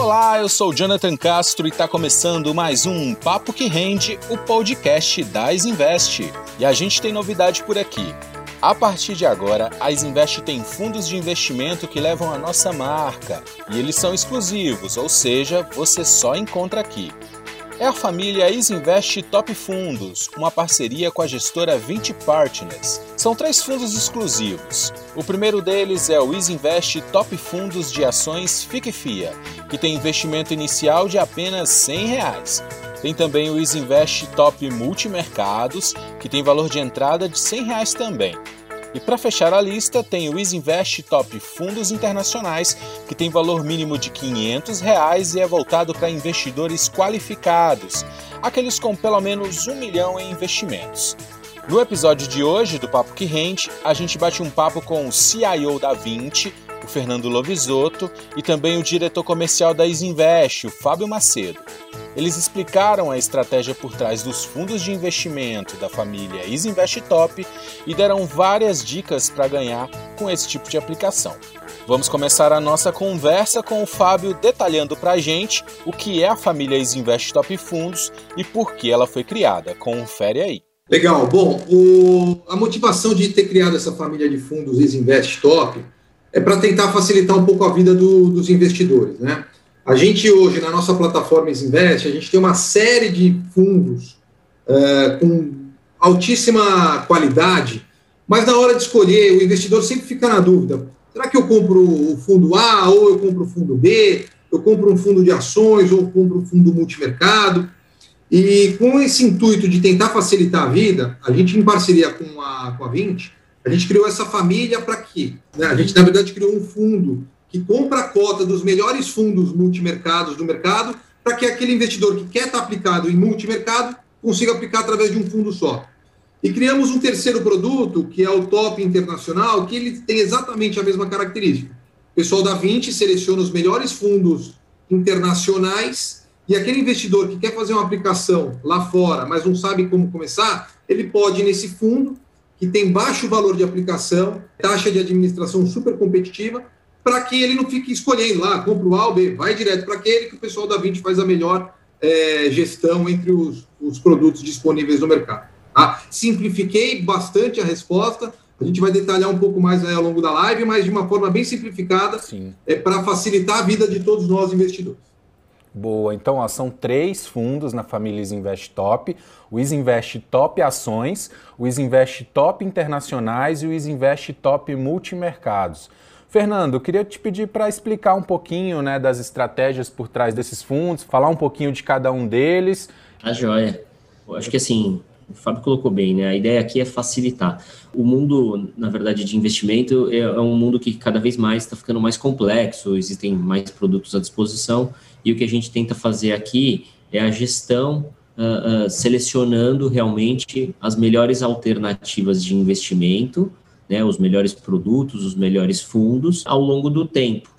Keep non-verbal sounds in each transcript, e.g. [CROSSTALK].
Olá, eu sou Jonathan Castro e está começando mais um Papo que Rende, o podcast da Isinvest. E a gente tem novidade por aqui. A partir de agora, a Isinvest tem fundos de investimento que levam a nossa marca e eles são exclusivos, ou seja, você só encontra aqui. É a família Isinvest Top Fundos, uma parceria com a gestora 20 Partners. São três fundos exclusivos. O primeiro deles é o Isinvest Top Fundos de Ações FIC-FIA, que tem investimento inicial de apenas 100 reais. Tem também o Isinvest Top Multimercados, que tem valor de entrada de 100 reais também. E para fechar a lista, tem o Isinvest Top Fundos Internacionais, que tem valor mínimo de 500 reais e é voltado para investidores qualificados, aqueles com pelo menos um milhão em investimentos. No episódio de hoje do Papo que Rende, a gente bate um papo com o CIO da 20, o Fernando Lovisotto, e também o diretor comercial da Isinvest, o Fábio Macedo. Eles explicaram a estratégia por trás dos fundos de investimento da família Isinvest Top e deram várias dicas para ganhar com esse tipo de aplicação. Vamos começar a nossa conversa com o Fábio detalhando para a gente o que é a família Isinvest Top Fundos e por que ela foi criada. Confere aí. Legal. Bom, o... a motivação de ter criado essa família de fundos Isinvest Top é para tentar facilitar um pouco a vida do, dos investidores, né? A gente hoje, na nossa plataforma Invest, a gente tem uma série de fundos uh, com altíssima qualidade, mas na hora de escolher, o investidor sempre fica na dúvida: será que eu compro o fundo A ou eu compro o fundo B? Eu compro um fundo de ações ou compro um fundo multimercado? E com esse intuito de tentar facilitar a vida, a gente, em parceria com a, com a 20, a gente criou essa família para quê? Né? A gente, na verdade, criou um fundo que compra a cota dos melhores fundos multimercados do mercado, para que aquele investidor que quer estar aplicado em multimercado consiga aplicar através de um fundo só. E criamos um terceiro produto, que é o Top Internacional, que ele tem exatamente a mesma característica. O pessoal da 20 seleciona os melhores fundos internacionais e aquele investidor que quer fazer uma aplicação lá fora, mas não sabe como começar, ele pode ir nesse fundo, que tem baixo valor de aplicação, taxa de administração super competitiva, para que ele não fique escolhendo lá, compra o A ou B, vai direto para aquele que o pessoal da 20 faz a melhor é, gestão entre os, os, produtos disponíveis no mercado. Tá? Simplifiquei bastante a resposta, a gente vai detalhar um pouco mais ao longo da live, mas de uma forma bem simplificada, Sim. é para facilitar a vida de todos nós investidores. Boa, então ó, são três fundos na família Isinvest Top: o Isinvest Top Ações, o Isinvest Top Internacionais e o Isinvest Top Multimercados. Fernando, queria te pedir para explicar um pouquinho né, das estratégias por trás desses fundos, falar um pouquinho de cada um deles. A joia. Eu acho que assim, o Fábio colocou bem, né? A ideia aqui é facilitar. O mundo, na verdade, de investimento é, é um mundo que cada vez mais está ficando mais complexo, existem mais produtos à disposição, e o que a gente tenta fazer aqui é a gestão uh, uh, selecionando realmente as melhores alternativas de investimento né, os melhores produtos, os melhores fundos ao longo do tempo.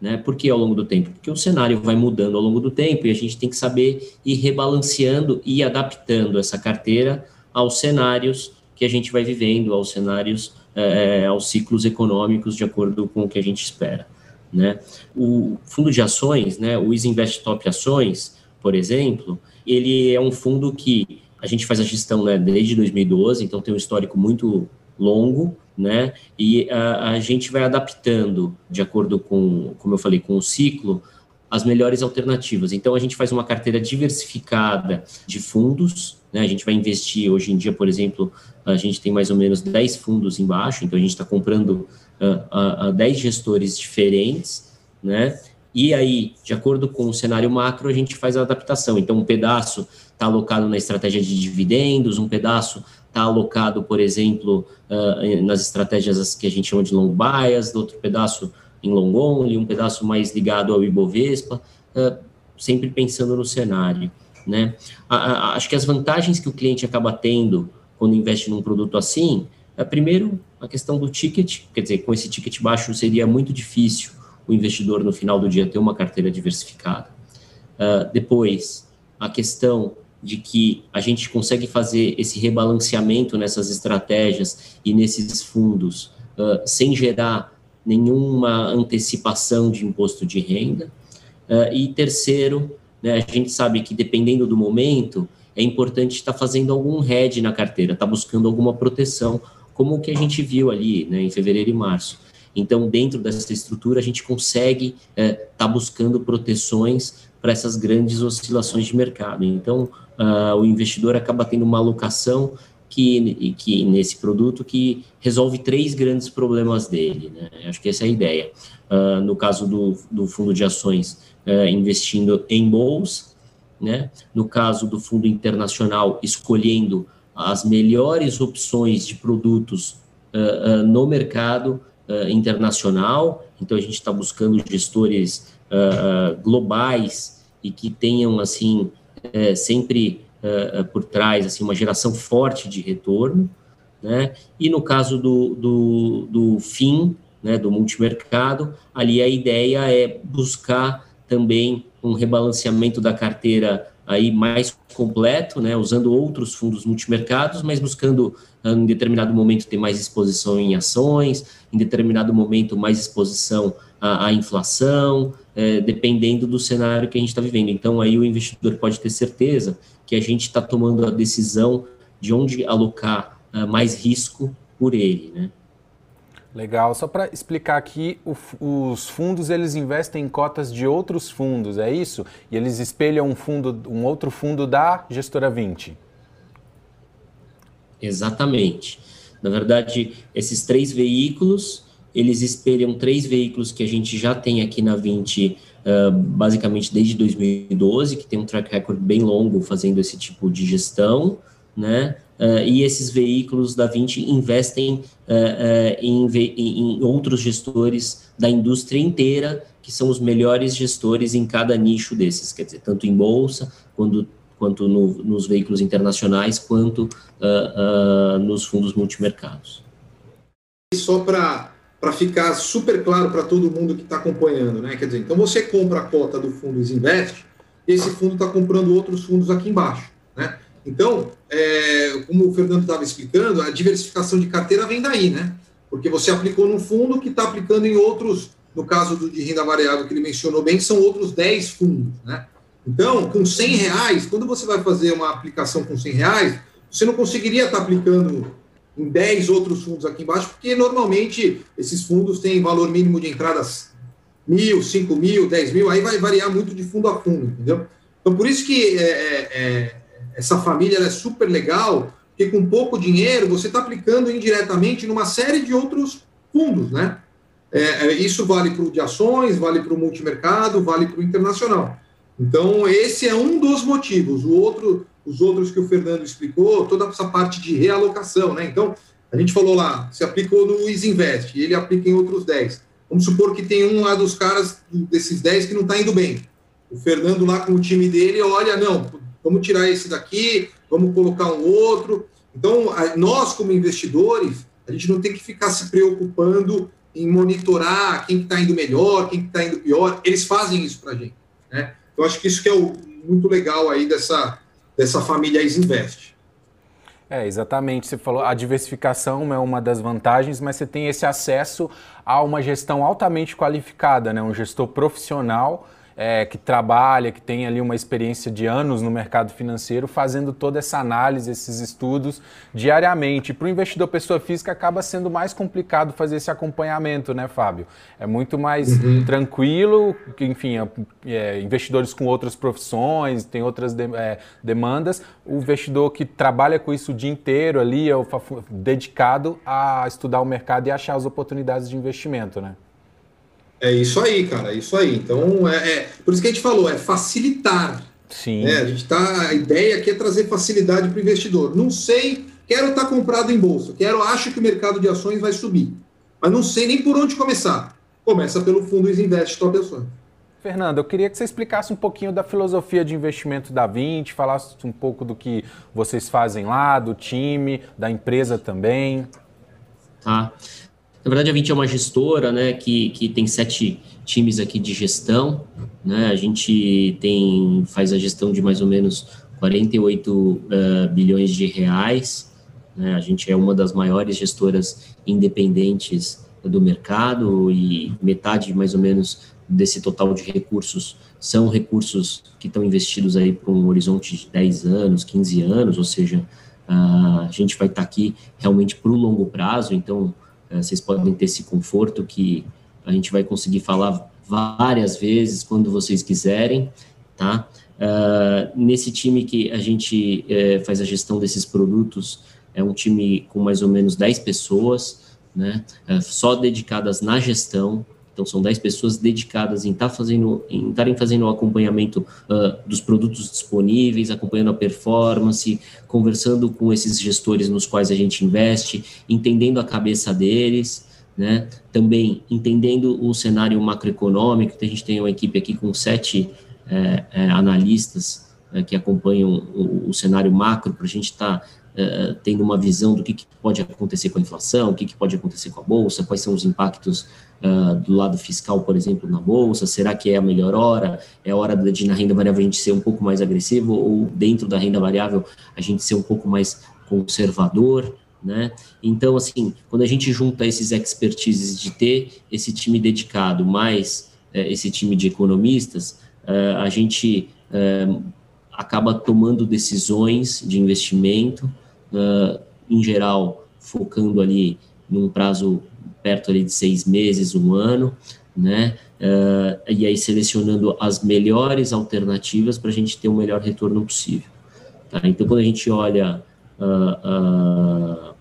Né? Por que ao longo do tempo? Porque o cenário vai mudando ao longo do tempo e a gente tem que saber ir rebalanceando e adaptando essa carteira aos cenários que a gente vai vivendo, aos cenários, é, aos ciclos econômicos de acordo com o que a gente espera. Né? O fundo de ações, né, o Isinvest Top Ações, por exemplo, ele é um fundo que a gente faz a gestão né, desde 2012, então tem um histórico muito longo, né? E a, a, gente vai adaptando, de acordo com, como eu falei, com o ciclo, as melhores alternativas. Então, a gente faz uma carteira diversificada de fundos, né? A gente vai investir, hoje em dia, por exemplo, a gente tem mais ou menos 10 fundos embaixo, então a gente está comprando uh, uh, 10 gestores diferentes, né? E aí, de acordo com o cenário macro, a gente faz a adaptação. Então, um pedaço está alocado na estratégia de dividendos, um pedaço está alocado, por exemplo, uh, nas estratégias que a gente chama de long bias, outro pedaço em long only, um pedaço mais ligado ao Ibovespa, uh, sempre pensando no cenário. Né? A, a, acho que as vantagens que o cliente acaba tendo quando investe num produto assim, é primeiro a questão do ticket, quer dizer, com esse ticket baixo seria muito difícil o investidor no final do dia ter uma carteira diversificada. Uh, depois, a questão de que a gente consegue fazer esse rebalanceamento nessas estratégias e nesses fundos uh, sem gerar nenhuma antecipação de imposto de renda. Uh, e terceiro, né, a gente sabe que dependendo do momento, é importante estar fazendo algum hedge na carteira, estar tá buscando alguma proteção, como o que a gente viu ali né, em fevereiro e março. Então, dentro dessa estrutura, a gente consegue estar é, tá buscando proteções para essas grandes oscilações de mercado. Então, uh, o investidor acaba tendo uma alocação que, que nesse produto que resolve três grandes problemas dele. Né? Acho que essa é a ideia. Uh, no caso do, do fundo de ações, uh, investindo em bolsa, né? no caso do fundo internacional, escolhendo as melhores opções de produtos uh, no mercado internacional. Então, a gente está buscando gestores globais e que tenham, assim, sempre uh, por trás assim uma geração forte de retorno, né? E no caso do, do, do fim, né, do multimercado, ali a ideia é buscar também um rebalanceamento da carteira aí mais completo, né, usando outros fundos multimercados, mas buscando em determinado momento ter mais exposição em ações, em determinado momento mais exposição à, à inflação, é, dependendo do cenário que a gente está vivendo. Então aí o investidor pode ter certeza que a gente está tomando a decisão de onde alocar uh, mais risco por ele, né? Legal. Só para explicar aqui, o, os fundos eles investem em cotas de outros fundos, é isso? E eles espelham um fundo, um outro fundo da gestora 20. Exatamente. Na verdade, esses três veículos, eles espelham três veículos que a gente já tem aqui na 20 uh, basicamente desde 2012, que tem um track record bem longo fazendo esse tipo de gestão, né? Uh, e esses veículos da 20 investem uh, em, em, outros gestores da indústria inteira, que são os melhores gestores em cada nicho desses, quer dizer, tanto em bolsa, quando, quanto no, nos veículos internacionais, quanto nos fundos multimercados. Só para para ficar super claro para todo mundo que está acompanhando, né? Quer dizer, então você compra a cota do fundo Isinvest, e esse fundo está comprando outros fundos aqui embaixo, né? Então, é, como o Fernando estava explicando, a diversificação de carteira vem daí, né? Porque você aplicou num fundo que está aplicando em outros, no caso do, de renda variável que ele mencionou bem, são outros 10 fundos, né? Então, com 100 reais, quando você vai fazer uma aplicação com 100 reais, você não conseguiria estar tá aplicando em 10 outros fundos aqui embaixo, porque normalmente esses fundos têm valor mínimo de entradas mil, cinco mil, dez mil, aí vai variar muito de fundo a fundo, entendeu? Então, por isso que é, é, é essa família é super legal, porque com pouco dinheiro você está aplicando indiretamente numa série de outros fundos, né? É, é isso vale para o de ações, vale para o multimercado, vale para o internacional. Então, esse é um dos motivos. O outro, os outros que o Fernando explicou, toda essa parte de realocação, né? Então, a gente falou lá, se aplicou no Isinvest, e ele aplica em outros 10. Vamos supor que tem um lá dos caras, desses 10, que não está indo bem. O Fernando lá com o time dele, olha, não, vamos tirar esse daqui, vamos colocar um outro. Então, nós como investidores, a gente não tem que ficar se preocupando em monitorar quem está indo melhor, quem está indo pior. Eles fazem isso para a gente, né? Então, acho que isso que é o, muito legal aí dessa, dessa família Isinvest. É, exatamente. Você falou, a diversificação é uma das vantagens, mas você tem esse acesso a uma gestão altamente qualificada, né? um gestor profissional é, que trabalha, que tem ali uma experiência de anos no mercado financeiro, fazendo toda essa análise, esses estudos diariamente. Para o investidor pessoa física acaba sendo mais complicado fazer esse acompanhamento, né, Fábio? É muito mais uhum. tranquilo, enfim, é, é, investidores com outras profissões, tem outras de, é, demandas. O investidor que trabalha com isso o dia inteiro ali, é o, dedicado a estudar o mercado e achar as oportunidades de investimento, né? É isso aí, cara, é isso aí. Então, é, é, por isso que a gente falou, é facilitar. Sim. Né? A gente tá, a ideia aqui é trazer facilidade para o investidor. Não sei, quero estar tá comprado em bolsa, quero, acho que o mercado de ações vai subir, mas não sei nem por onde começar. Começa pelo fundo Invest Top Ações. Fernando, eu queria que você explicasse um pouquinho da filosofia de investimento da 20, falasse um pouco do que vocês fazem lá, do time, da empresa também. Tá. Na verdade, a 20 é uma gestora né, que, que tem sete times aqui de gestão. Né? A gente tem, faz a gestão de mais ou menos 48 uh, eh, bilhões de reais. Né? A gente é uma das maiores gestoras independentes do mercado e metade, mais ou menos, desse total de recursos são recursos que estão investidos aí para um horizonte de 10 anos, 15 anos, ou seja, a gente vai estar tá aqui realmente para o longo prazo, então vocês podem ter esse conforto que a gente vai conseguir falar várias vezes quando vocês quiserem, tá? Uh, nesse time que a gente uh, faz a gestão desses produtos, é um time com mais ou menos 10 pessoas, né? Uh, só dedicadas na gestão. Então, são 10 pessoas dedicadas em tá fazendo, em estarem fazendo o acompanhamento ah, dos produtos disponíveis, acompanhando a performance, conversando com esses gestores nos quais a gente investe, entendendo a cabeça deles, né? Também entendendo o cenário macroeconômico, a gente tem uma equipe aqui com sete é, é, analistas é, que acompanham o, o, cenário macro para a gente estar tá, é, tendo uma visão do que, que, pode acontecer com a inflação, o que, que, pode acontecer com a bolsa, quais são os impactos é, do lado fiscal, por exemplo, na bolsa, será que é a melhor hora? É hora de na renda variável a gente ser um pouco mais agressivo ou dentro da renda variável a gente ser um pouco mais conservador? né? Então, assim, quando a gente junta esses expertises de ter esse time dedicado mais é, esse time de economistas, é, a gente acaba tomando decisões de investimento, é, em geral, focando ali num prazo perto ali de seis meses, um ano, né? Uh, e aí selecionando as melhores alternativas para a gente ter o melhor retorno possível. Tá? Então, quando a gente olha uh, uh,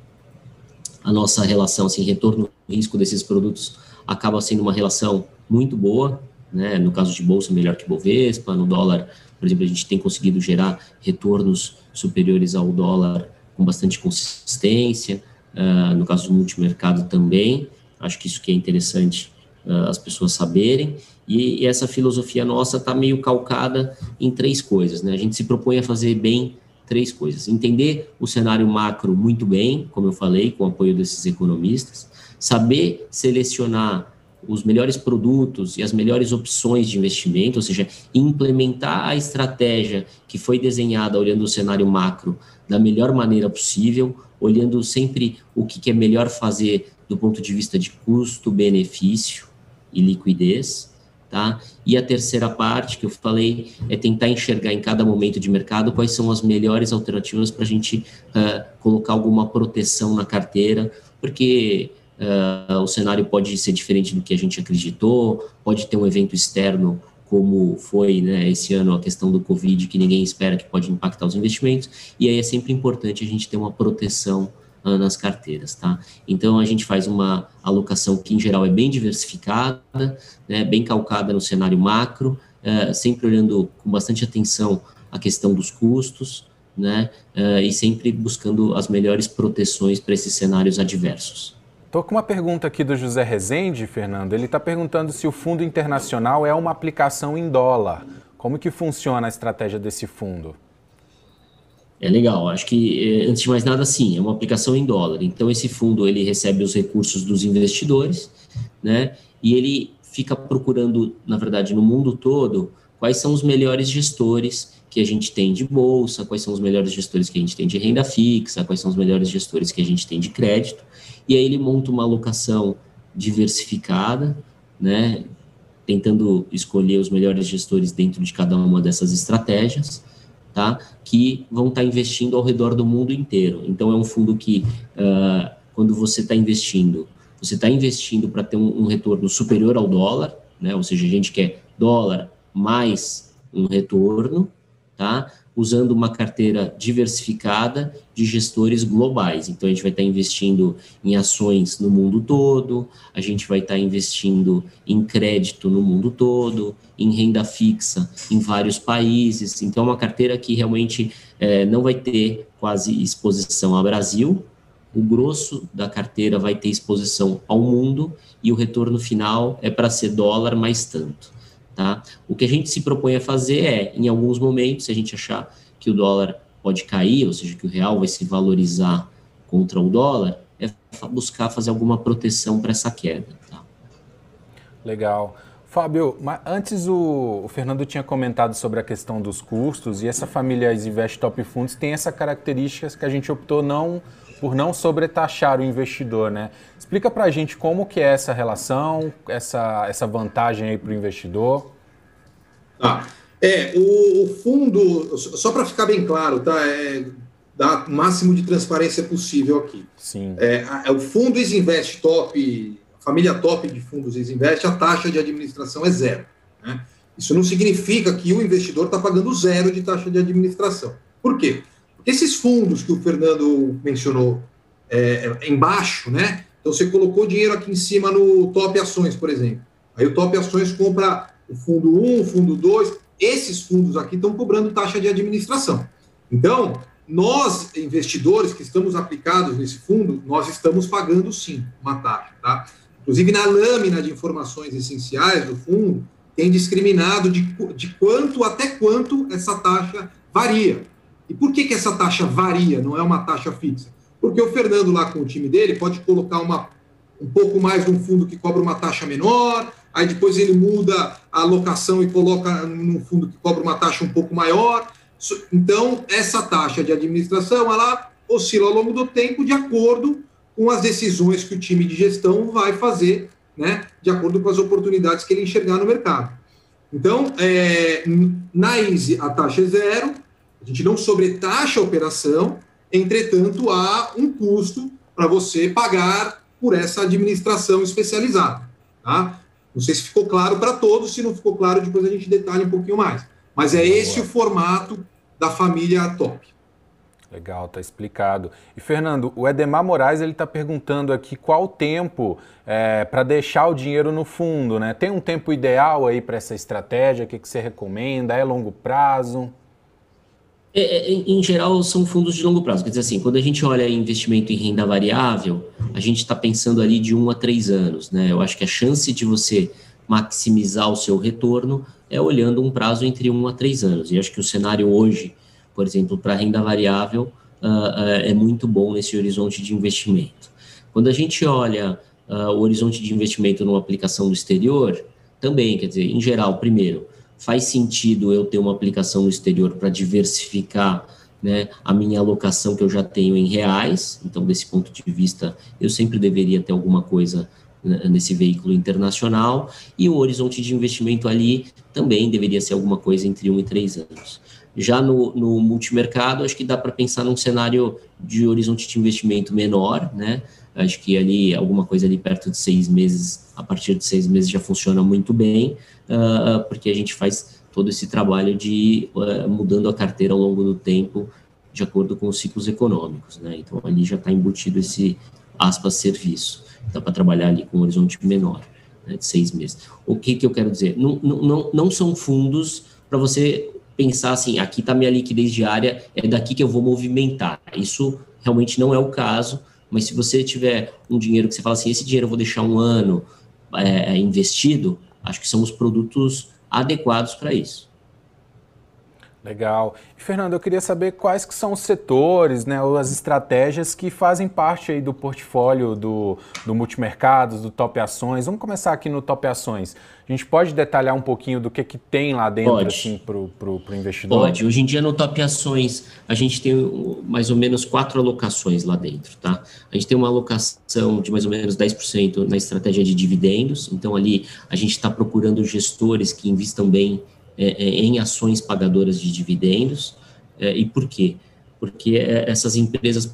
a nossa relação, assim, retorno-risco desses produtos acaba sendo uma relação muito boa, né? No caso de bolsa, melhor que Bovespa, no dólar, por exemplo, a gente tem conseguido gerar retornos superiores ao dólar com bastante consistência, uh, no caso do multimercado também, acho que isso que é interessante uh, as pessoas saberem, e, e essa filosofia nossa está meio calcada em três coisas, né? A gente se propõe a fazer bem três coisas. Entender o cenário macro muito bem, como eu falei, com o apoio desses economistas, saber selecionar os melhores produtos e as melhores opções de investimento, ou seja, implementar a estratégia que foi desenhada olhando o cenário macro da melhor maneira possível, olhando sempre o que é melhor fazer do ponto de vista de custo, benefício e liquidez, Tá? E a terceira parte que eu falei é tentar enxergar em cada momento de mercado quais são as melhores alternativas para a gente uh, colocar alguma proteção na carteira, porque uh, o cenário pode ser diferente do que a gente acreditou, pode ter um evento externo como foi né, esse ano a questão do Covid, que ninguém espera que pode impactar os investimentos, e aí é sempre importante a gente ter uma proteção uh, nas carteiras, tá? Então a gente faz uma alocação que em geral é bem diversificada, né, bem calcada no cenário macro, uh, sempre olhando com bastante atenção a questão dos custos, né, uh, e sempre buscando as melhores proteções para esses cenários adversos. Estou com uma pergunta aqui do José Rezende, Fernando. Ele está perguntando se o fundo internacional é uma aplicação em dólar. Como que funciona a estratégia desse fundo? É legal. Acho que, eh, antes de mais nada, sim, é uma aplicação em dólar. Então, esse fundo, ele recebe os recursos dos investidores, né? E ele fica procurando, na verdade, no mundo todo, quais são os melhores gestores que a gente tem de bolsa, quais são os melhores gestores que a gente tem de renda fixa, quais são os melhores gestores que a gente tem de crédito. E aí ele monta uma alocação diversificada, né? Tentando escolher os melhores gestores dentro de cada uma dessas estratégias tá? que vão estar tá investindo ao redor do mundo inteiro. Então, é um fundo que, uh, quando você está investindo, você está investindo para ter um, um, retorno superior ao dólar, né? ou seja, a gente quer dólar mais um retorno, tá? usando uma carteira diversificada de gestores globais. Então, a gente vai estar investindo em ações no mundo todo, a gente vai estar investindo em crédito no mundo todo, em renda fixa em vários países. Então, é uma carteira que realmente é, não vai ter quase exposição ao Brasil, o grosso da carteira vai ter exposição ao mundo e o retorno final é para ser dólar mais tanto. Tá? O que a gente se propõe a fazer é, em alguns momentos, se a gente achar que o dólar pode cair, ou seja, que o real vai se valorizar contra o dólar, é buscar fazer alguma proteção para essa queda. Tá? Legal. Fábio, antes o, o, Fernando tinha comentado sobre a questão dos custos e essa família Invest Top Funds tem essa característica que a gente optou não por não sobretaxar o investidor, né? Explica para a gente como que é essa relação, essa, essa vantagem aí para o investidor. Tá. É, o, o fundo, só para ficar bem claro, tá? É, dá o máximo de transparência possível aqui. Sim. É, a, o fundo Isinvest Top, a família top de fundos Isinvest, a taxa de administração é zero. Né? Isso não significa que o investidor está pagando zero de taxa de administração. Por quê? Esses fundos que o Fernando mencionou é, é, embaixo, né? Então você colocou dinheiro aqui em cima no Top Ações, por exemplo. Aí o Top Ações compra o fundo 1, o fundo 2. Esses fundos aqui estão cobrando taxa de administração. Então, nós, investidores que estamos aplicados nesse fundo, nós estamos pagando sim uma taxa, tá? Inclusive, na lâmina de informações essenciais do fundo, tem discriminado de, de quanto até quanto essa taxa varia. E por que, que essa taxa varia, não é uma taxa fixa? Porque o Fernando, lá com o time dele, pode colocar uma, um pouco mais num fundo que cobra uma taxa menor, aí depois ele muda a alocação e coloca num fundo que cobra uma taxa um pouco maior. Então, essa taxa de administração, ela oscila ao longo do tempo de acordo com as decisões que o time de gestão vai fazer né, de acordo com as oportunidades que ele enxergar no mercado. Então, é, na Easy, a taxa é zero, a gente não sobretaxa a operação, entretanto, há um custo para você pagar por essa administração especializada. Tá? Não sei se ficou claro para todos, se não ficou claro, depois a gente detalha um pouquinho mais. Mas é esse o formato da família top. Legal, tá explicado. E Fernando, o Edemar Moraes ele está perguntando aqui qual o tempo é, para deixar o dinheiro no fundo, né? Tem um tempo ideal aí para essa estratégia? O que, que você recomenda? É longo prazo? É, é, em geral, são fundos de longo prazo. Quer dizer assim, quando a gente olha investimento em renda variável, a gente está pensando ali de um a três anos, né? Eu acho que a chance de você maximizar o seu retorno é olhando um prazo entre um a três anos. E acho que o cenário hoje por exemplo, para renda variável, uh, uh, é muito bom nesse horizonte de investimento. Quando a gente olha uh, o horizonte de investimento numa aplicação no exterior, também, quer dizer, em geral, primeiro, faz sentido eu ter uma aplicação no exterior para diversificar né, a minha alocação que eu já tenho em reais. Então, desse ponto de vista, eu sempre deveria ter alguma coisa né, nesse veículo internacional. E o horizonte de investimento ali também deveria ser alguma coisa entre um e três anos. Já no, no multimercado, acho que dá para pensar num cenário de horizonte de investimento menor, né? Acho que ali alguma coisa ali perto de seis meses, a partir de seis meses já funciona muito bem, uh, porque a gente faz todo esse trabalho de uh, mudando a carteira ao longo do tempo, de acordo com os ciclos econômicos, né? Então ali já está embutido esse aspas serviço, dá para trabalhar ali com um horizonte menor, né, de seis meses. O que que eu quero dizer? Não, não, não são fundos para você pensar assim, aqui está minha liquidez diária, é daqui que eu vou movimentar. Isso realmente não é o caso, mas se você tiver um dinheiro que você fala assim, esse dinheiro eu vou deixar um ano é, investido, acho que são os produtos adequados para isso. Legal. E, Fernando, eu queria saber quais que são os setores, né, ou as estratégias que fazem parte aí do portfólio do, do Multimercados, do Top Ações. Vamos começar aqui no Top Ações. A gente pode detalhar um pouquinho do que, que tem lá dentro assim, para o investidor? Pode. Hoje em dia, no Top Ações, a gente tem mais ou menos quatro alocações lá dentro. Tá? A gente tem uma alocação de mais ou menos 10% na estratégia de dividendos. Então, ali, a gente está procurando gestores que investam bem é, é, em ações pagadoras de dividendos. É, e por quê? Porque é, essas empresas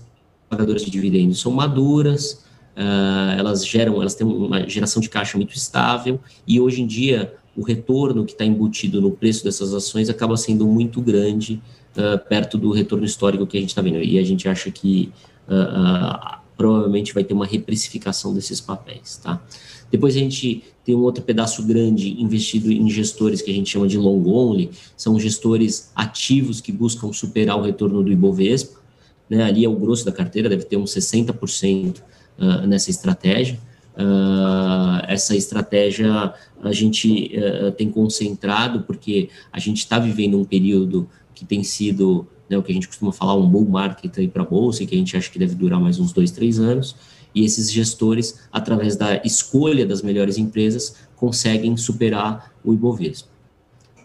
pagadoras de dividendos são maduras, uh, elas geram, elas têm uma geração de caixa muito estável e hoje em dia o retorno que está embutido no preço dessas ações acaba sendo muito grande uh, perto do retorno histórico que a gente está vendo. E a gente acha que uh, provavelmente vai ter uma reprecificação desses papéis, tá? Depois a gente tem um outro pedaço grande investido em gestores que a gente chama de long only, são gestores ativos que buscam superar o retorno do Ibovespa, né? ali é o grosso da carteira, deve ter uns 60% uh, nessa estratégia. Uh, essa estratégia a gente uh, tem concentrado porque a gente está vivendo um período que tem sido né, o que a gente costuma falar, um bull market para a Bolsa, que a gente acha que deve durar mais uns dois, três anos, e esses gestores, através da escolha das melhores empresas, conseguem superar o Ibovespa.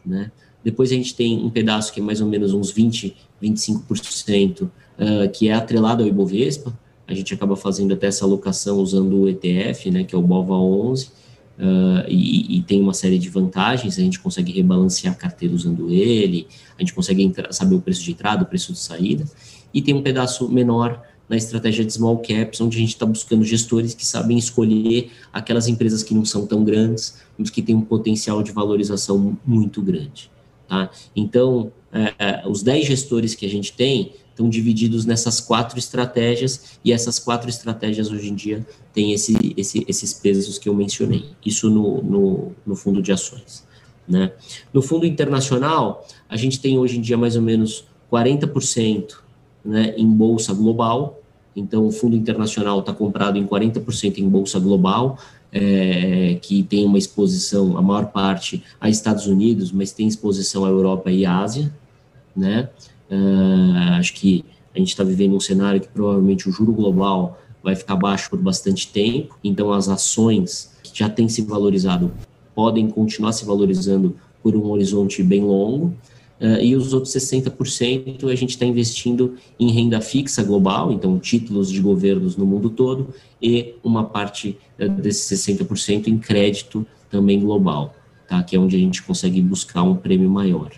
Né? Depois a gente tem um pedaço que é mais ou menos uns 20, 25%, uh, que é atrelado ao Ibovespa, a gente acaba fazendo até essa alocação usando o ETF, né, que é o BOVA 11, Uh, e, e, tem uma série de vantagens, a gente consegue rebalancear a carteira usando ele, a gente consegue entrar, saber o preço de entrada, o preço de saída, e tem um pedaço menor na estratégia de small caps, onde a gente está buscando gestores que sabem escolher aquelas empresas que não são tão grandes, mas que têm um potencial de valorização muito grande. Tá? Então, é, é os 10 gestores que a gente tem estão divididos nessas quatro estratégias, e essas quatro estratégias hoje em dia têm esse, esse, esses pesos que eu mencionei, isso no, no, no fundo de ações. Né? No fundo internacional, a gente tem hoje em dia mais ou menos 40% né, em bolsa global, então o fundo internacional está comprado em 40% em bolsa global, é, que tem uma exposição, a maior parte, a Estados Unidos, mas tem exposição à Europa e Ásia, né? Uh, acho que a gente está vivendo um cenário que provavelmente o juro global vai ficar baixo por bastante tempo, então as ações que já têm se valorizado podem continuar se valorizando por um horizonte bem longo, uh, e os outros 60% a gente está investindo em renda fixa global, então títulos de governos no mundo todo, e uma parte uh, desses 60% em crédito também global, tá? que é onde a gente consegue buscar um prêmio maior.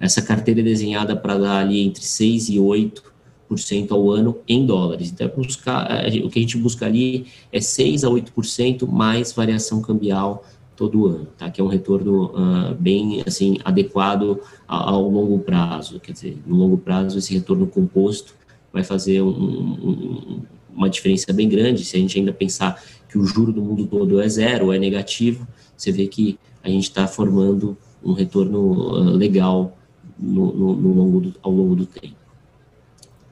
Essa carteira é desenhada para dar ali entre 6 e 8% ao ano em dólares. Então, é buscar, o que a gente busca ali é 6 a 8% mais variação cambial todo ano, tá? Que é um retorno uh, bem assim adequado ao, longo prazo. Quer dizer, no longo prazo esse retorno composto vai fazer um, um, uma diferença bem grande. Se a gente ainda pensar que o juro do mundo todo é zero, é negativo, você vê que a gente está formando um retorno uh, legal no, no, no longo do, ao longo do tempo.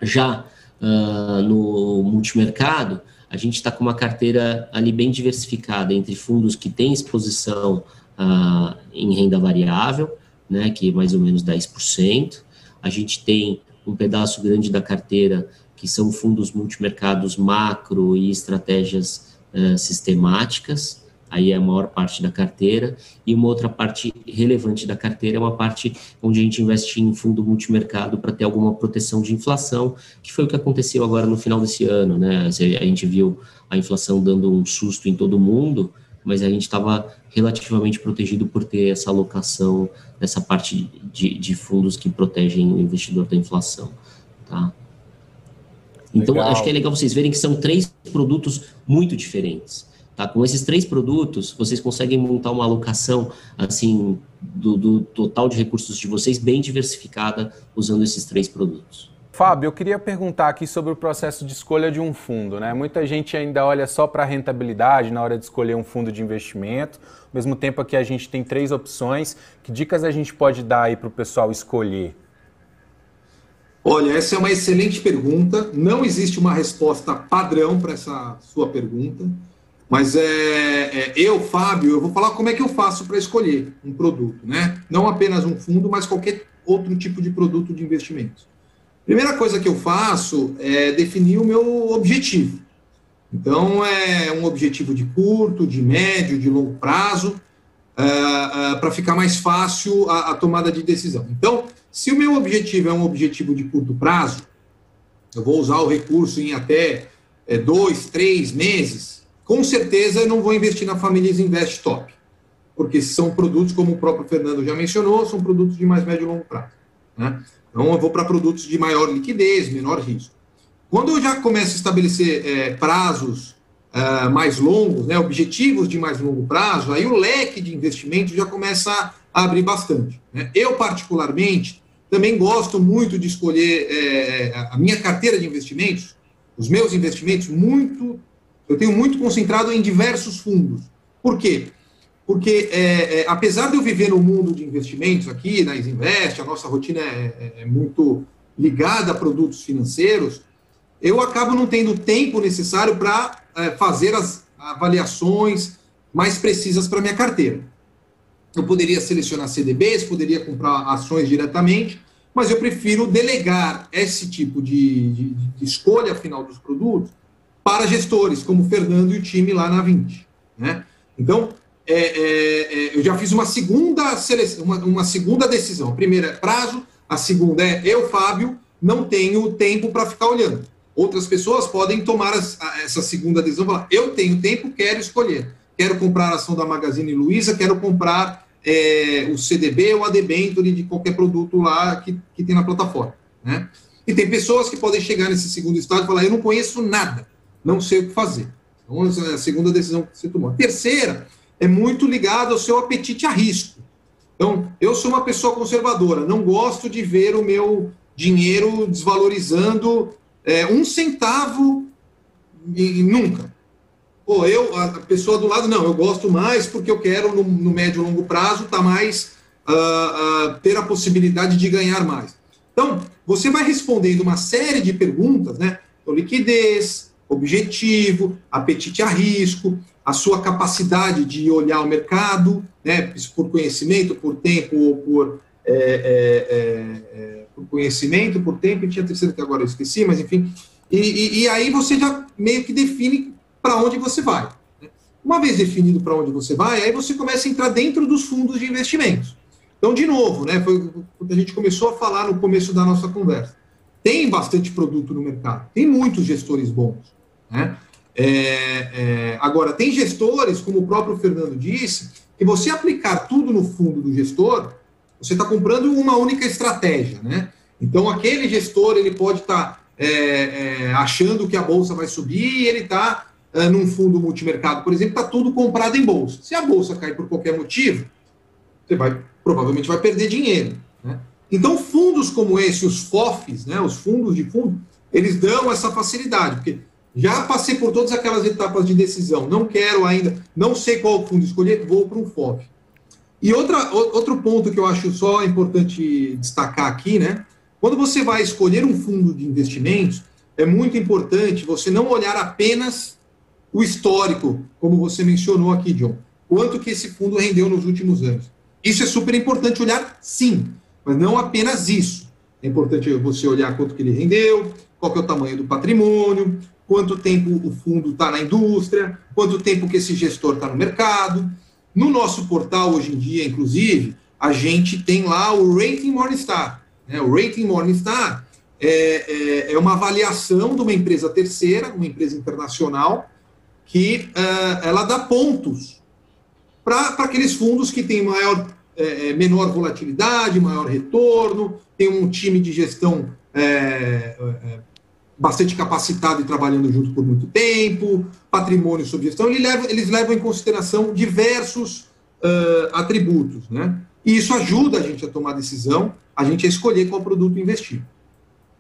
Já uh, no multimercado, a gente está com uma carteira ali bem diversificada entre fundos que têm exposição uh, em renda variável, né, que é mais ou menos 10%. A gente tem um pedaço grande da carteira que são fundos multimercados macro e estratégias uh, sistemáticas, aí é a maior parte da carteira, e uma outra parte relevante da carteira é uma parte onde a gente investe em fundo multimercado para ter alguma proteção de inflação, que foi o que aconteceu agora no final desse ano, né? A gente viu a inflação dando um susto em todo mundo, mas a gente estava relativamente protegido por ter essa alocação dessa parte de, de fundos que protegem o investidor da inflação, tá? Então, legal. acho que é legal vocês verem que são três produtos muito diferentes. Tá? Com esses três produtos, vocês conseguem montar uma alocação assim do, do total de recursos de vocês bem diversificada usando esses três produtos. Fábio, eu queria perguntar aqui sobre o processo de escolha de um fundo. Né? Muita gente ainda olha só para a rentabilidade na hora de escolher um fundo de investimento, ao mesmo tempo que a gente tem três opções. Que dicas a gente pode dar aí para o pessoal escolher? Olha, essa é uma excelente pergunta. Não existe uma resposta padrão para essa sua pergunta. Mas é, é, eu, Fábio, eu vou falar como é que eu faço para escolher um produto, né? Não apenas um fundo, mas qualquer outro tipo de produto de investimento. Primeira coisa que eu faço é definir o meu objetivo. Então, é um objetivo de curto, de médio, de longo prazo, uh, uh, para ficar mais fácil a, a, tomada de decisão. Então, se o meu objetivo é um objetivo de curto prazo, eu vou usar o recurso em até é, dois, três meses, com certeza eu não vou investir na Famílias Invest Top, porque são produtos, como o próprio Fernando já mencionou, são produtos de mais médio e longo prazo. Né? Então eu vou para produtos de maior liquidez, menor risco. Quando eu já começo a estabelecer é, prazos é, mais longos, né, objetivos de mais longo prazo, aí o leque de investimento já começa a abrir bastante. Né? Eu, particularmente, também gosto muito de escolher é, a minha carteira de investimentos, os meus investimentos, muito eu tenho muito concentrado em diversos fundos. Por quê? Porque, é, é, apesar de eu viver no mundo de investimentos aqui, na Isinvest, a nossa rotina é, é, é muito ligada a produtos financeiros, eu acabo não tendo tempo necessário para é, fazer as avaliações mais precisas para minha carteira. Eu poderia selecionar CDBs, poderia comprar ações diretamente, mas eu prefiro delegar esse tipo de, de, de escolha final dos produtos para gestores, como o Fernando e o time lá na 20. Né? Então, é, é, é, eu já fiz uma segunda, seleção, uma, uma, segunda decisão. A primeira é prazo, a segunda é eu, Fábio, não tenho tempo para ficar olhando. Outras pessoas podem tomar essa segunda decisão, falar, eu tenho tempo, quero escolher. Quero comprar a ação da Magazine Luiza, quero comprar é, o CDB ou a debenture de qualquer produto lá que, que tem na plataforma. Né? E tem pessoas que podem chegar nesse segundo estado e falar, eu não conheço nada, não sei o que fazer. Então, essa é a segunda decisão que você tomou. A terceira é muito ligada ao seu apetite a risco. Então, eu sou uma pessoa conservadora, não gosto de ver o meu dinheiro desvalorizando é, um centavo e, nunca. Pô, eu, a pessoa do lado, não, eu gosto mais porque eu quero, no, no médio e longo prazo, tá mais, uh, uh, ter a possibilidade de ganhar mais. Então, você vai respondendo uma série de perguntas, né? Então, liquidez, objetivo, apetite a risco, a sua capacidade de olhar o mercado, né? Por conhecimento, por tempo ou por é, é, é, é, por conhecimento, por tempo, e tinha terceiro que agora eu esqueci, mas enfim. E, e, e aí você já meio que define para onde você vai. Né? Uma vez definido para onde você vai, aí você começa a entrar dentro dos fundos de investimentos. Então, de novo, né, foi quando a gente começou a falar no começo da nossa conversa. Tem bastante produto no mercado, tem muitos gestores bons. Né? É, é, agora, tem gestores, como o próprio Fernando disse, que você aplicar tudo no fundo do gestor, você está comprando uma única estratégia, né? Então, aquele gestor, ele pode estar tá, é, é, achando que a bolsa vai subir e ele está é, num fundo multimercado, por exemplo, está tudo comprado em bolsa. Se a bolsa cair por qualquer motivo, você vai provavelmente vai perder dinheiro. Né? Então, fundos como esse, os FOFs, né, os fundos de fundo, eles dão essa facilidade, porque já passei por todas aquelas etapas de decisão, não quero ainda, não sei qual fundo escolher, vou para um FOF. E outra, outro ponto que eu acho só importante destacar aqui, né? Quando você vai escolher um fundo de investimentos, é muito importante você não olhar apenas o histórico, como você mencionou aqui, John. Quanto que esse fundo rendeu nos últimos anos. Isso é super importante olhar, sim, mas não apenas isso. É importante você olhar quanto que ele rendeu, qual que é o tamanho do patrimônio, quanto tempo o fundo está na indústria, quanto tempo que esse gestor está no mercado. No nosso portal, hoje em dia, inclusive, a gente tem lá o Rating Morningstar. Né? O Rating Morningstar é, é, é, uma avaliação de uma empresa terceira, uma empresa internacional, que uh, ela dá pontos para aqueles fundos que têm maior, é, é, menor volatilidade, maior retorno, tem um time de gestão é, é bastante capacitado e trabalhando junto por muito tempo, patrimônio sob gestão, ele leva, eles levam em consideração diversos uh, atributos, né? E isso ajuda a gente a tomar decisão, a gente a escolher qual produto investir.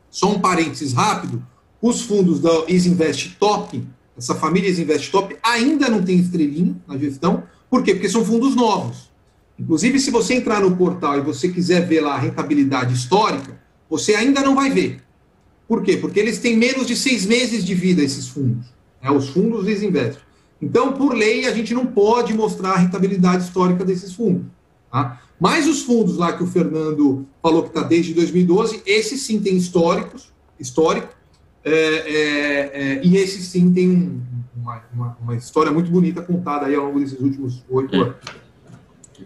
Só um parênteses rápido, os fundos da Isinvest Top, essa família Isinvest Top, ainda não tem estrelinha na gestão, por quê? Porque são fundos novos. Inclusive, se você entrar no portal e você quiser ver lá a rentabilidade histórica, você ainda não vai ver. Por quê? Porque eles têm menos de seis meses de vida, esses fundos. Né? Os fundos desinvestem. Então, por lei, a gente não pode mostrar a rentabilidade histórica desses fundos. Tá? Mas os fundos lá que o Fernando falou que está desde 2012, esses sim têm históricos, histórico, é, é, é, e esses sim têm um, uma, uma, uma, história muito bonita contada aí ao longo desses últimos oito é. anos.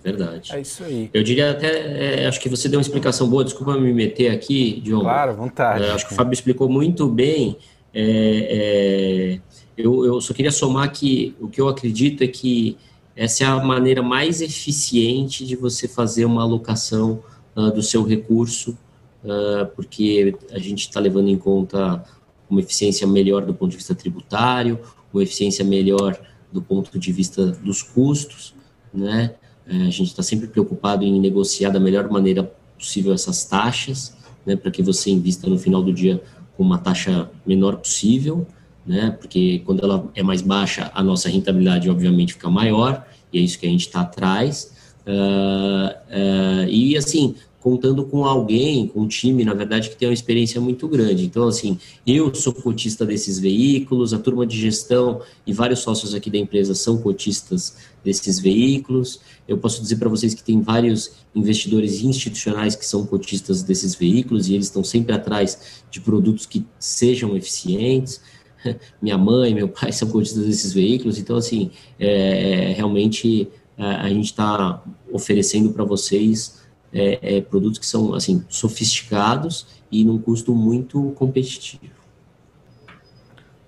É verdade. É isso aí. Eu diria até, é, acho que você deu uma explicação boa, desculpa me meter aqui, Diogo. Claro, vontade. É, acho que o Fábio explicou muito bem. É, é, eu, eu só queria somar que o que eu acredito é que essa é a maneira mais eficiente de você fazer uma alocação uh, do seu recurso, uh, porque a gente está levando em conta uma eficiência melhor do ponto de vista tributário, uma eficiência melhor do ponto de vista dos custos, né? É, a gente está sempre preocupado em negociar da melhor maneira possível essas taxas, né, para que você invista no final do dia com uma taxa menor possível, né, porque quando ela é mais baixa, a nossa rentabilidade obviamente fica maior, e é isso que a gente está atrás. Uh, uh, e assim, contando com alguém, com um time, na verdade, que tem uma experiência muito grande. Então, assim, eu sou cotista desses veículos, a turma de gestão e vários sócios aqui da empresa são cotistas desses veículos. Eu posso dizer para vocês que tem vários investidores institucionais que são cotistas desses veículos e eles estão sempre atrás de produtos que sejam eficientes. [LAUGHS] Minha mãe, meu pai são cotistas desses veículos, então, assim, é, realmente a, a gente está oferecendo para vocês é, é, produtos que são assim sofisticados e num custo muito competitivo.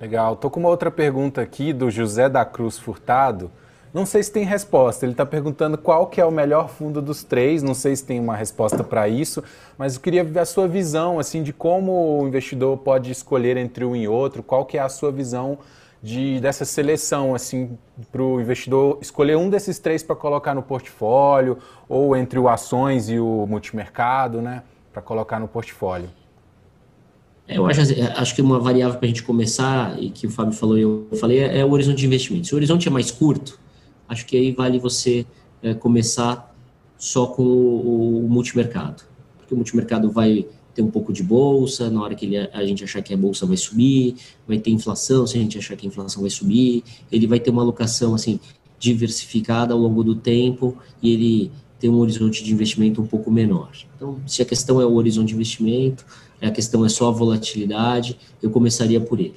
Legal. Tô com uma outra pergunta aqui do José da Cruz Furtado. Não sei se tem resposta. Ele está perguntando qual que é o melhor fundo dos três. Não sei se tem uma resposta para isso, mas eu queria ver a sua visão assim de como o investidor pode escolher entre um e outro. Qual que é a sua visão de dessa seleção assim para o investidor escolher um desses três para colocar no portfólio ou entre o ações e o multimercado, né, para colocar no portfólio? É, eu acho, acho que uma variável para a gente começar, e que o Fábio falou e eu falei, é, é, o horizonte de investimento. Se o horizonte é mais curto, acho que aí vale você é, começar só com o, o, multimercado. Porque o multimercado vai ter um pouco de bolsa, na hora que ele, a gente achar que a bolsa vai subir, vai ter inflação, se a gente achar que a inflação vai subir, ele vai ter uma alocação assim diversificada ao longo do tempo e ele tem um horizonte de investimento um pouco menor. Então, se a questão é o horizonte de investimento, a questão é só a volatilidade, eu começaria por ele.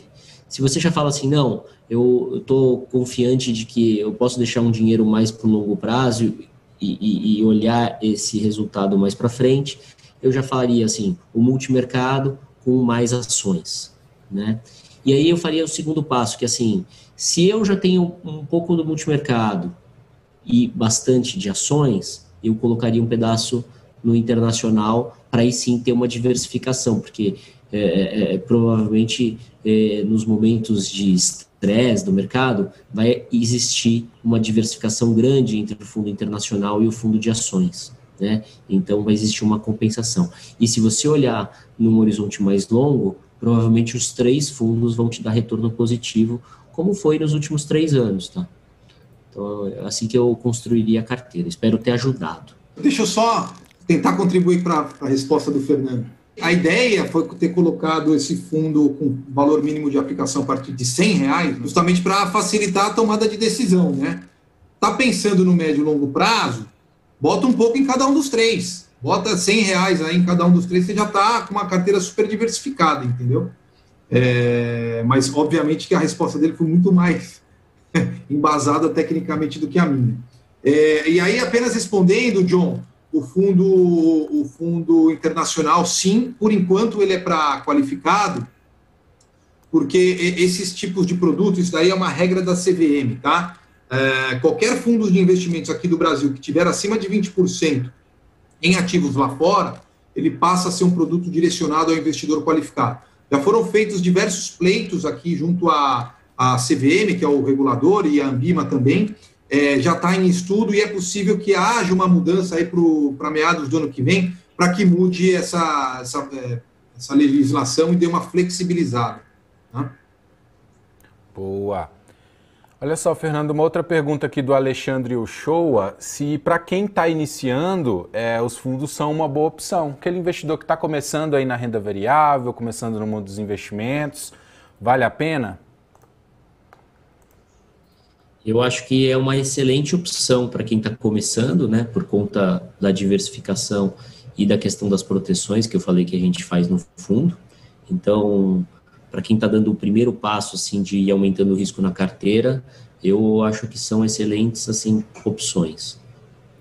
Se você já fala assim, não, eu estou confiante de que eu posso deixar um dinheiro mais para o longo prazo e, e, e, olhar esse resultado mais para frente, eu já falaria assim, o multimercado com mais ações, né? E aí eu faria o segundo passo, que assim, se eu já tenho um pouco do multimercado e bastante de ações, eu colocaria um pedaço no internacional para aí sim ter uma diversificação, porque é, é, é provavelmente é, nos momentos de estresse do mercado vai existir uma diversificação grande entre o fundo internacional e o fundo de ações. Né? Então vai existir uma compensação. E se você olhar num horizonte mais longo, provavelmente os três fundos vão te dar retorno positivo, como foi nos últimos três anos. Tá? Então, é assim que eu construiria a carteira. Espero ter ajudado. Deixa eu só tentar contribuir para a resposta do Fernando. A ideia foi ter colocado esse fundo com valor mínimo de aplicação a partir de 100 reais, justamente para facilitar a tomada de decisão, né? Tá pensando no médio e longo prazo? Bota um pouco em cada um dos três. Bota 100 reais aí em cada um dos três, você já está com uma carteira super diversificada, entendeu? É, mas, obviamente, que a resposta dele foi muito mais [LAUGHS] embasada tecnicamente do que a minha. É, e aí, apenas respondendo, John, o fundo, o fundo internacional, sim, por enquanto ele é para qualificado, porque esses tipos de produtos, isso daí é uma regra da CVM, tá? É, qualquer fundo de investimentos aqui do Brasil que tiver acima de 20% em ativos lá fora, ele passa a ser um produto direcionado ao investidor qualificado. Já foram feitos diversos pleitos aqui junto à, à CVM, que é o regulador, e a Ambima também, é, já está em estudo e é possível que haja uma mudança aí para meados do ano que vem, para que mude essa, essa, é, essa, legislação e dê uma flexibilizada. Né? Boa. Olha só, Fernando, uma outra pergunta aqui do Alexandre Uchoa, se para quem está iniciando, é, os fundos são uma boa opção. Aquele investidor que está começando aí na renda variável, começando no mundo dos investimentos, vale a pena? Eu acho que é uma excelente opção para quem está começando, né, por conta da diversificação e da questão das proteções que eu falei que a gente faz no fundo. Então, para quem está dando o primeiro passo assim de ir aumentando o risco na carteira, eu acho que são excelentes assim opções,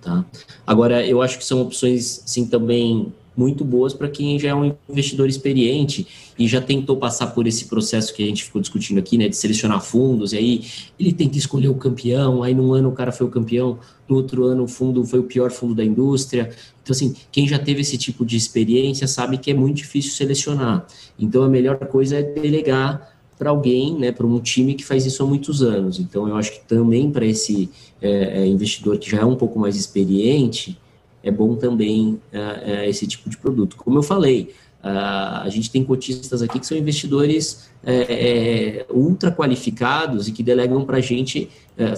tá? Agora, eu acho que são opções sim também muito boas para quem já é um investidor experiente e já tentou passar por esse processo que a gente ficou discutindo aqui, né, de selecionar fundos, e aí ele tem que escolher o campeão, aí num ano o cara foi o campeão, no outro ano o fundo foi o pior fundo da indústria. Então, assim, quem já teve esse tipo de experiência sabe que é muito difícil selecionar. Então, a melhor coisa é delegar para alguém, né, para um time que faz isso há muitos anos. Então, eu acho que também para esse é, investidor que já é um pouco mais experiente, é bom também uh, esse tipo de produto. Como eu falei, uh, a gente tem cotistas aqui que são investidores é, ultra qualificados e que delegam para a gente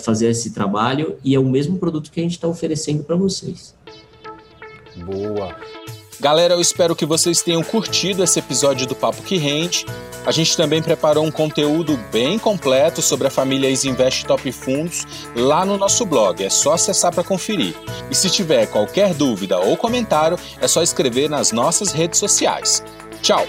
fazer esse trabalho e é o mesmo produto que a gente está oferecendo para vocês. Boa. Galera, eu espero que vocês tenham curtido esse episódio do Papo que Rende. A gente também preparou um conteúdo bem completo sobre a família Isinvest Top Fundos lá no nosso blog, é só acessar para conferir. E se tiver qualquer dúvida ou comentário, é só escrever nas nossas redes sociais. Tchau!